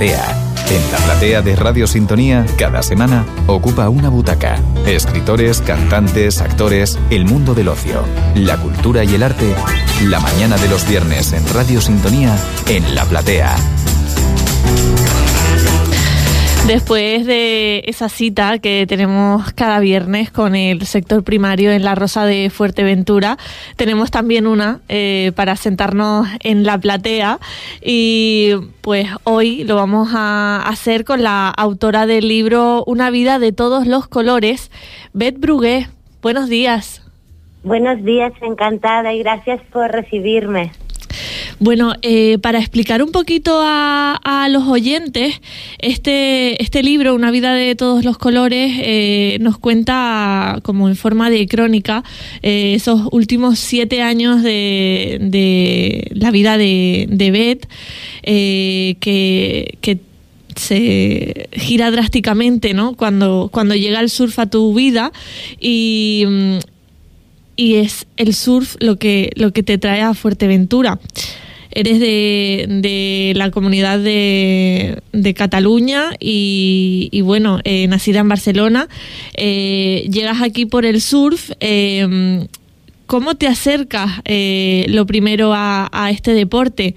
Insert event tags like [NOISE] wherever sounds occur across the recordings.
En la platea de Radio Sintonía, cada semana ocupa una butaca. Escritores, cantantes, actores, el mundo del ocio, la cultura y el arte. La mañana de los viernes en Radio Sintonía, en la platea. Después de esa cita que tenemos cada viernes con el sector primario en la Rosa de Fuerteventura, tenemos también una eh, para sentarnos en la platea y pues hoy lo vamos a hacer con la autora del libro Una vida de todos los colores, Beth Brugué. Buenos días. Buenos días, encantada y gracias por recibirme. Bueno, eh, para explicar un poquito a, los oyentes, este, este libro, Una vida de todos los colores, eh, nos cuenta como en forma de crónica eh, esos últimos siete años de, la vida de, Beth, que, que se gira drásticamente, ¿no? Cuando, cuando llega el surf a tu vida y, y es el surf lo que, lo que te trae a Fuerteventura eres de, de la comunidad de, de Cataluña y, bueno, eh, nacida en Barcelona. Eh, llegas aquí por el surf. Eh, ¿Cómo te acercas lo primero a, este deporte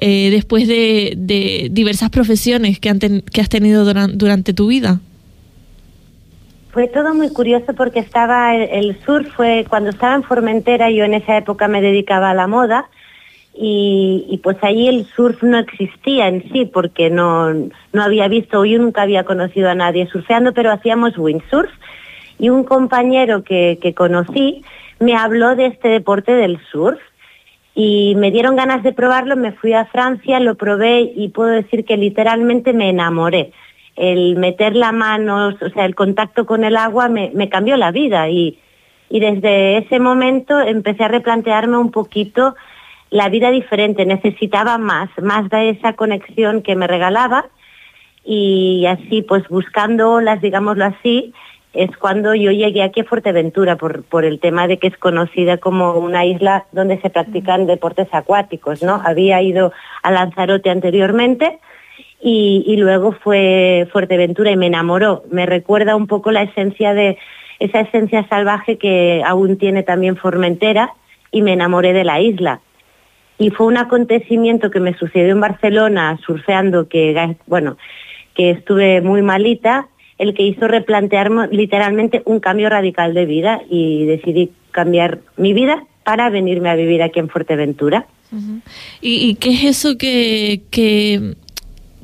después de, de, diversas profesiones que, han que has tenido durante, tu vida? Fue todo muy curioso porque estaba el, surf fue cuando estaba en Formentera yo en esa época me dedicaba a la moda y, pues ahí el surf no existía en sí porque no, no había visto, yo nunca había conocido a nadie surfeando, pero hacíamos windsurf y un compañero que, que conocí me habló de este deporte del surf y me dieron ganas de probarlo, me fui a Francia, lo probé y puedo decir que literalmente me enamoré. El meter la mano, o sea, el contacto con el agua me, me cambió la vida y, y desde ese momento empecé a replantearme un poquito la vida diferente, necesitaba más, más de esa conexión que me regalaba y así pues buscando olas, digámoslo así, es cuando yo llegué aquí a Fuerteventura por, por el tema de que es conocida como una isla donde se practican deportes acuáticos, ¿no? Había ido a Lanzarote anteriormente y, y luego fue Fuerteventura y me enamoró. Me recuerda un poco la esencia de esa esencia salvaje que aún tiene también Formentera y me enamoré de la isla y fue un acontecimiento que me sucedió en Barcelona surfeando que bueno que estuve muy malita el que hizo replantearme literalmente un cambio radical de vida y decidí cambiar mi vida para venirme a vivir aquí en Fuerteventura. ¿Y, qué es eso que, que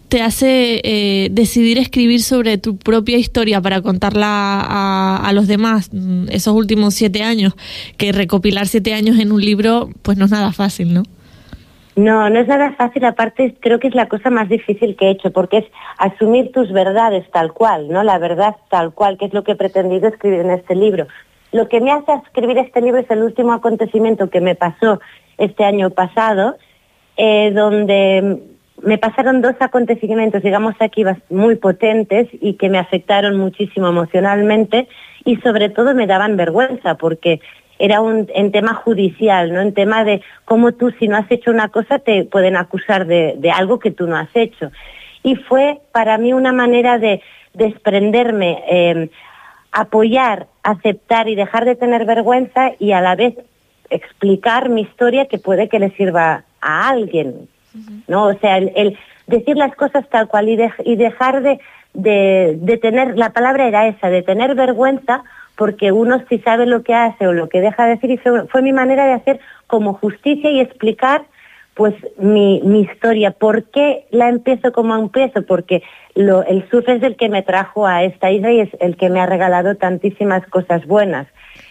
te hace eh, decidir escribir sobre tu propia historia para contarla a, los demás mm, esos últimos siete años? Que recopilar siete años en un libro pues no es nada fácil, ¿no? No, no es nada fácil, aparte creo que es la cosa más difícil que he hecho, porque es asumir tus verdades tal cual, ¿no? La verdad tal cual, que es lo que he pretendido escribir en este libro. Lo que me hace escribir este libro es el último acontecimiento que me pasó este año pasado, eh, donde me pasaron dos acontecimientos, digamos aquí, muy potentes y que me afectaron muchísimo emocionalmente y sobre todo me daban vergüenza porque era un en tema judicial, ¿no? En tema de cómo tú si no has hecho una cosa te pueden acusar de, de algo que tú no has hecho. Y fue para mí una manera de desprenderme, em, apoyar, aceptar y dejar de tener vergüenza y a la vez explicar mi historia que puede que le sirva a alguien, ¿no? O sea, el, decir las cosas tal cual y, y dejar de, de, de tener, la palabra era esa, de tener vergüenza porque uno sí sabe lo que hace o lo que deja de decir y fue, mi manera de hacer como justicia y explicar pues mi, mi historia. ¿Por qué la empiezo como empiezo? Porque el surf es el que me trajo a esta isla y es el que me ha regalado tantísimas cosas buenas.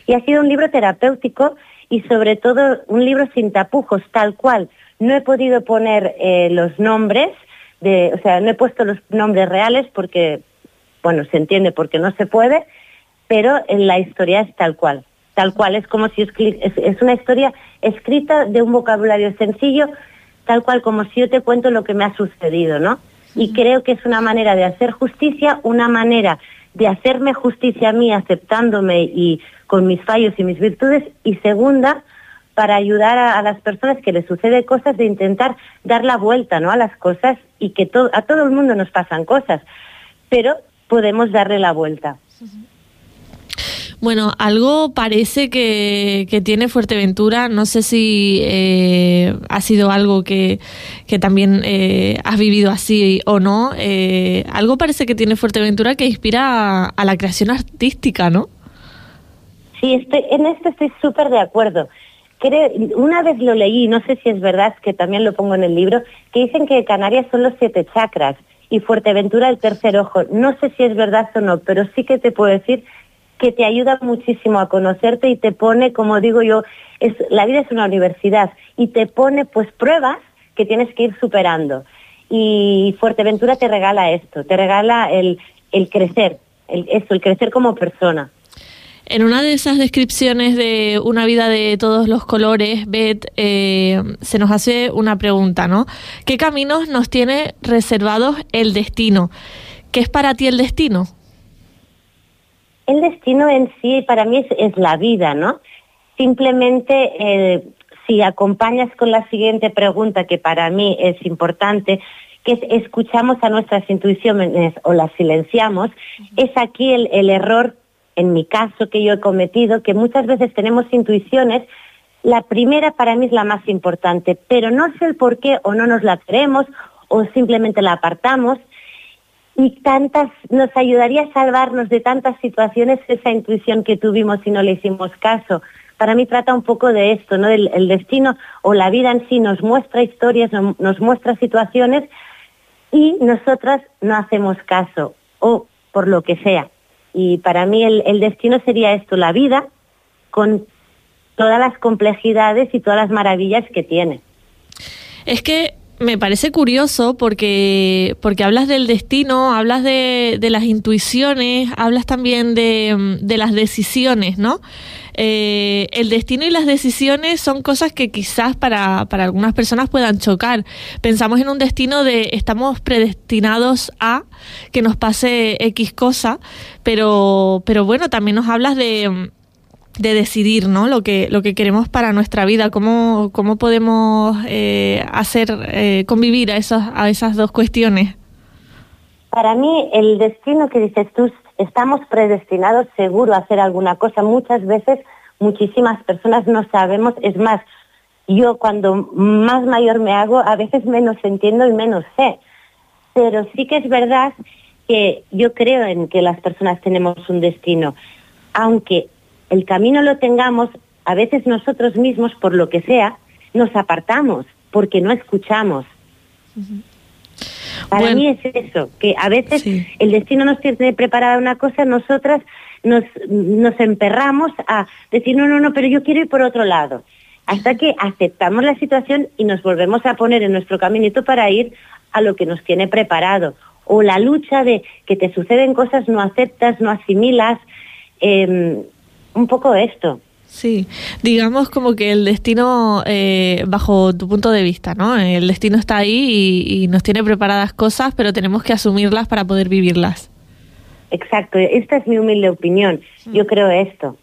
Y ha sido un libro terapéutico y sobre todo un libro sin tapujos, tal cual. No he podido poner eh, los nombres, de, o sea, no he puesto los nombres reales porque, bueno, se entiende porque no se puede, pero en la historia es tal cual. Tal cual, es como si es, es una historia escrita de un vocabulario sencillo, tal cual como si yo te cuento lo que me ha sucedido, ¿no? Y creo que es una manera de hacer justicia, una manera de hacerme justicia a mí aceptándome y con mis fallos y mis virtudes, y segunda, para ayudar a, las personas que les sucede cosas, de intentar dar la vuelta ¿no? a las cosas y que a todo el mundo nos pasan cosas, pero podemos darle la vuelta. Bueno, algo parece que, tiene Fuerteventura, no sé si eh, ha sido algo que, también eh, has vivido así o no, eh, algo parece que tiene Fuerteventura que inspira a, la creación artística, ¿no? Sí, estoy, en esto estoy súper de acuerdo. Creo, una vez lo leí, no sé si es verdad, que también lo pongo en el libro, que dicen que Canarias son los siete chakras y Fuerteventura el tercer ojo. No sé si es verdad o no, pero sí que te puedo decir que te ayuda muchísimo a conocerte y te pone, como digo yo, es, la vida es una universidad y te pone pues pruebas que tienes que ir superando. Y Fuerteventura te regala esto, te regala el, el crecer, el, esto, el crecer como persona. En una de esas descripciones de una vida de todos los colores, Beth, eh, se nos hace una pregunta, ¿no? ¿Qué caminos nos tiene reservados el destino? ¿Qué es para ti el destino? El destino en sí para mí es, la vida, ¿no? Simplemente eh, si acompañas con la siguiente pregunta que para mí es importante, que es escuchamos a nuestras intuiciones o las silenciamos, es aquí el, el error, en mi caso, que yo he cometido, que muchas veces tenemos intuiciones. La primera para mí es la más importante, pero no sé el por qué o no nos la creemos o simplemente la apartamos y tantas, nos ayudaría a salvarnos de tantas situaciones esa intuición que tuvimos y no le hicimos caso. Para mí trata un poco de esto, ¿no? El, destino o la vida en sí nos muestra historias, nos muestra situaciones y nosotras no hacemos caso o por lo que sea. Y para mí el, destino sería esto, la vida con todas las complejidades y todas las maravillas que tiene. Es que me parece curioso porque, porque hablas del destino, hablas de, de las intuiciones, hablas también de, de las decisiones, ¿no? Eh, el destino y las decisiones son cosas que quizás para, para algunas personas puedan chocar. Pensamos en un destino de estamos predestinados a que nos pase X cosa, pero, pero bueno, también nos hablas de de decidir ¿no? lo, que, lo que queremos para nuestra vida, cómo, cómo podemos eh, hacer eh, convivir a, esos, a esas dos cuestiones. Para mí, el destino que dices tú, estamos predestinados seguro a hacer alguna cosa. Muchas veces, muchísimas personas no sabemos, es más, yo cuando más mayor me hago, a veces menos entiendo y menos sé. Pero sí que es verdad que yo creo en que las personas tenemos un destino, aunque el camino lo tengamos, a veces nosotros mismos, por lo que sea, nos apartamos porque no escuchamos. Para mí es eso, que a veces el destino nos tiene preparada una cosa, nosotras nos, nos emperramos a decir, no, no, no, pero yo quiero ir por otro lado. Hasta que aceptamos la situación y nos volvemos a poner en nuestro caminito para ir a lo que nos tiene preparado. O la lucha de que te suceden cosas, no aceptas, no asimilas. Eh, un poco esto. Sí, digamos como que el destino, eh, bajo tu punto de vista, ¿no? El destino está ahí y, nos tiene preparadas cosas, pero tenemos que asumirlas para poder vivirlas. Exacto, esta es mi humilde opinión. Yo mm. creo esto.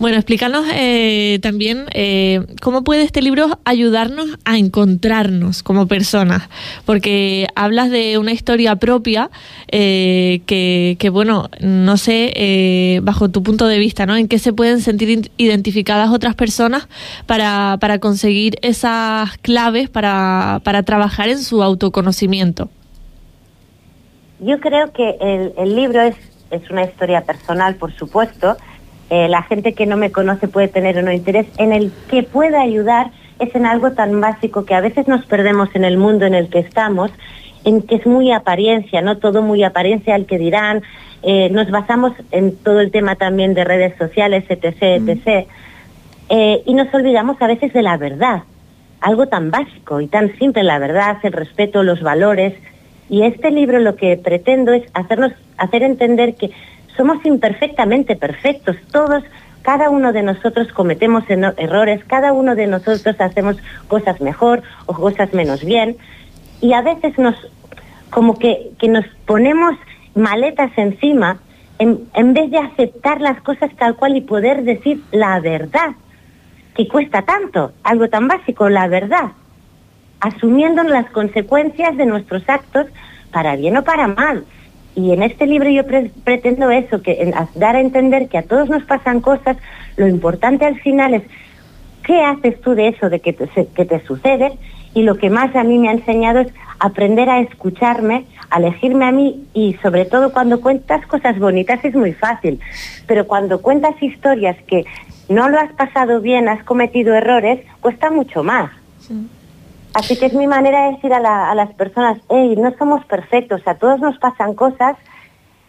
Bueno, explícanos eh, también eh, cómo puede este libro ayudarnos a encontrarnos como personas, porque hablas de una historia propia eh, que, que, bueno, no sé, bajo tu punto de vista, ¿no? En qué se pueden sentir identificadas otras personas para, para conseguir esas claves para, para trabajar en su autoconocimiento. Yo creo que el, el libro es, es una historia personal, por supuesto, eh, la gente que no me conoce puede tener o no interés, en el que pueda ayudar es en algo tan básico que a veces nos perdemos en el mundo en el que estamos, en que es muy apariencia, ¿no? Todo muy apariencia, al que dirán, eh, nos basamos en todo el tema también de redes sociales, etc., etc., eh, y nos olvidamos a veces de la verdad, algo tan básico y tan simple, la verdad, el respeto, los valores, y este libro lo que pretendo es hacernos, hacer entender que somos imperfectamente perfectos, todos, cada uno de nosotros cometemos errores, cada uno de nosotros hacemos cosas mejor o cosas menos bien, y a veces nos, como que, nos ponemos maletas encima en, en vez de aceptar las cosas tal cual y poder decir la verdad. que cuesta tanto, algo tan básico, la verdad, asumiendo las consecuencias de nuestros actos para bien o para mal. Y en este libro yo pretendo eso, que dar a entender que a todos nos pasan cosas, lo importante al final es qué haces tú de eso, de que que te sucede, y lo que más a mí me ha enseñado es aprender a escucharme, a elegirme a mí y sobre todo cuando cuentas cosas bonitas es muy fácil, pero cuando cuentas historias que no lo has pasado bien, has cometido errores, cuesta mucho más. Así que es mi manera de decir a, a las personas, hey, no somos perfectos, a todos nos pasan cosas,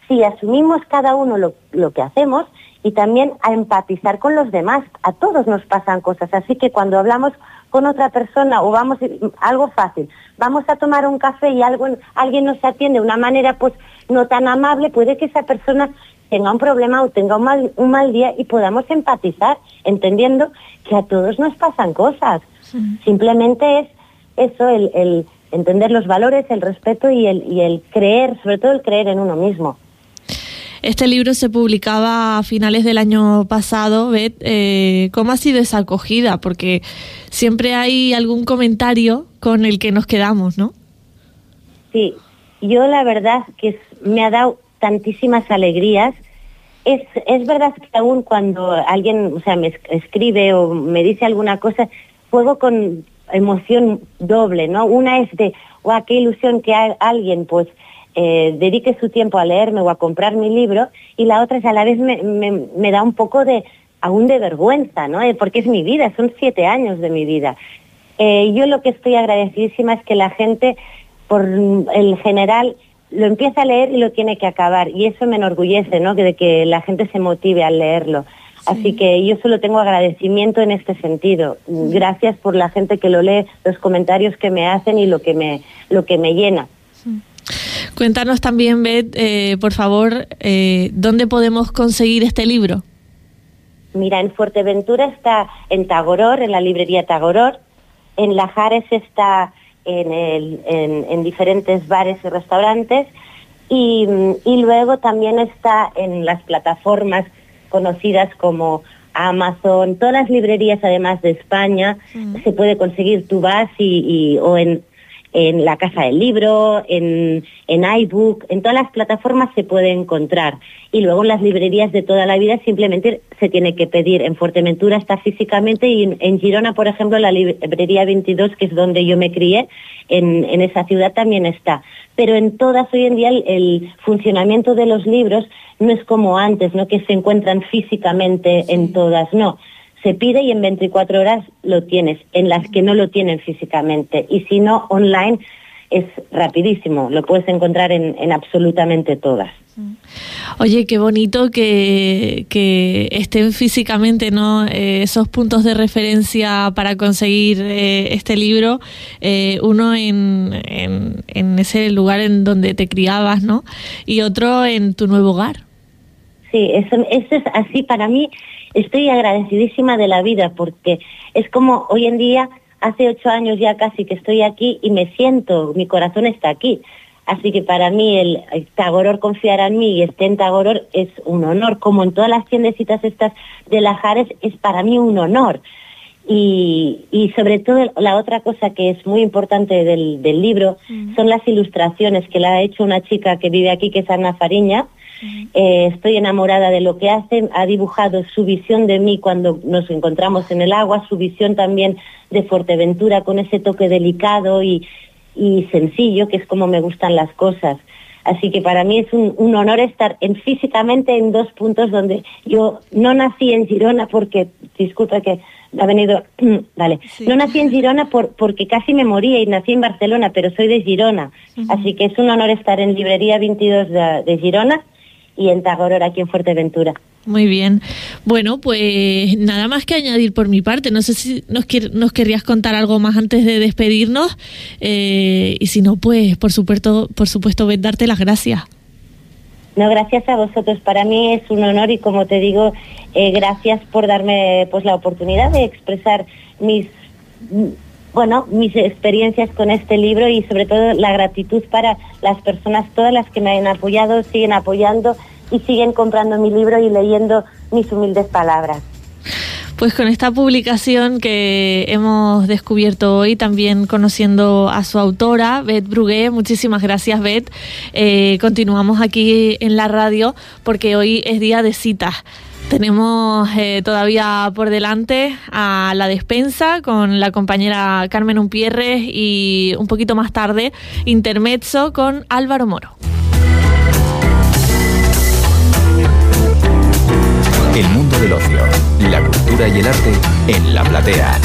si asumimos cada uno lo, lo que hacemos y también a empatizar con los demás, a todos nos pasan cosas, así que cuando hablamos con otra persona o vamos, algo fácil, vamos a tomar un café y algo, alguien nos atiende de una manera pues no tan amable, puede que esa persona tenga un problema o tenga un mal, un mal día y podamos empatizar, entendiendo que a todos nos pasan cosas. Simplemente es eso, el, el, entender los valores, el respeto y el, y el creer, sobre todo el creer en uno mismo. Este libro se publicaba a finales del año pasado. Beth, eh, ¿cómo ha sido esa acogida? Porque siempre hay algún comentario con el que nos quedamos, ¿no? Sí, yo la verdad que me ha dado tantísimas alegrías. Es, es verdad que aún cuando alguien o sea, me escribe o me dice alguna cosa, juego con emoción doble, ¿no? Una es de, guau, qué ilusión que alguien pues eh, dedique su tiempo a leerme o a comprar mi libro y la otra es a la vez me, me, da un poco de aún de vergüenza, ¿no? Eh, porque es mi vida, son siete años de mi vida. Eh, yo lo que estoy agradecidísima es que la gente, por el general, lo empieza a leer y lo tiene que acabar. Y eso me enorgullece, ¿no? De que la gente se motive al leerlo. Así que yo solo tengo agradecimiento en este sentido. Gracias por la gente que lo lee, los comentarios que me hacen y lo que me, lo que me llena. Cuéntanos también, Beth, eh, por favor, eh, ¿dónde podemos conseguir este libro? Mira, en Fuerteventura está en Tagoror, en la librería Tagoror. En Lajares está en, el, en, diferentes bares y restaurantes. Y, luego también está en las plataformas conocidas como Amazon, todas las librerías además de España, mm. se puede conseguir, tú vas y, o en en la Casa del Libro, en, en iBook, en todas las plataformas se puede encontrar. Y luego en las librerías de toda la vida simplemente se tiene que pedir. En Fuerteventura está físicamente y en, Girona, por ejemplo, la librería 22, que es donde yo me crié, en, en esa ciudad también está. Pero en todas hoy en día el, funcionamiento de los libros no es como antes, ¿no? que se encuentran físicamente en todas, no se pide y en 24 horas lo tienes, en las que no lo tienen físicamente. Y si no, online es rapidísimo, lo puedes encontrar en, en absolutamente todas. Oye, qué bonito que, que estén físicamente ¿no? Eh, esos puntos de referencia para conseguir eh, este libro, eh, uno en, en, en, ese lugar en donde te criabas, ¿no? Y otro en tu nuevo hogar. Sí, eso, eso es así para mí estoy agradecidísima de la vida porque es como hoy en día, hace ocho años ya casi que estoy aquí y me siento, mi corazón está aquí. Así que para mí el, Tagoror confiar en mí y esté en Tagoror es un honor, como en todas las tiendecitas estas de Lajares es para mí un honor. Y, y sobre todo la otra cosa que es muy importante del, del libro son las ilustraciones que la ha hecho una chica que vive aquí, que es Ana Fariña, eh, estoy enamorada de lo que hace, ha dibujado su visión de mí cuando nos encontramos en el agua, su visión también de Fuerteventura con ese toque delicado y, sencillo, que es como me gustan las cosas. Así que para mí es un, honor estar en, físicamente en dos puntos donde yo no nací en Girona porque, disculpa que ha venido, [CLEARS THROAT] vale, no nací en Girona por, porque casi me moría y nací en Barcelona, pero soy de Girona. Así que es un honor estar en Librería 22 de Girona y en Tagoror, aquí en Fuerteventura. Muy bien. Bueno, pues nada más que añadir por mi parte. No sé si nos, nos querrías contar algo más antes de despedirnos. Eh, y si no, pues por supuesto, por supuesto, darte las gracias. No, gracias a vosotros. Para mí es un honor y como te digo, eh, gracias por darme pues la oportunidad de expresar mis bueno, mis experiencias con este libro y sobre todo la gratitud para las personas, todas las que me han apoyado, siguen apoyando y siguen comprando mi libro y leyendo mis humildes palabras. Pues con esta publicación que hemos descubierto hoy, también conociendo a su autora, Beth Brugué, muchísimas gracias Beth. Eh, continuamos aquí en la radio porque hoy es día de citas. Tenemos eh, todavía por delante a la despensa con la compañera Carmen Umpierres y un poquito más tarde intermezzo con Álvaro Moro. El mundo del ocio, la cultura y el arte en la platea.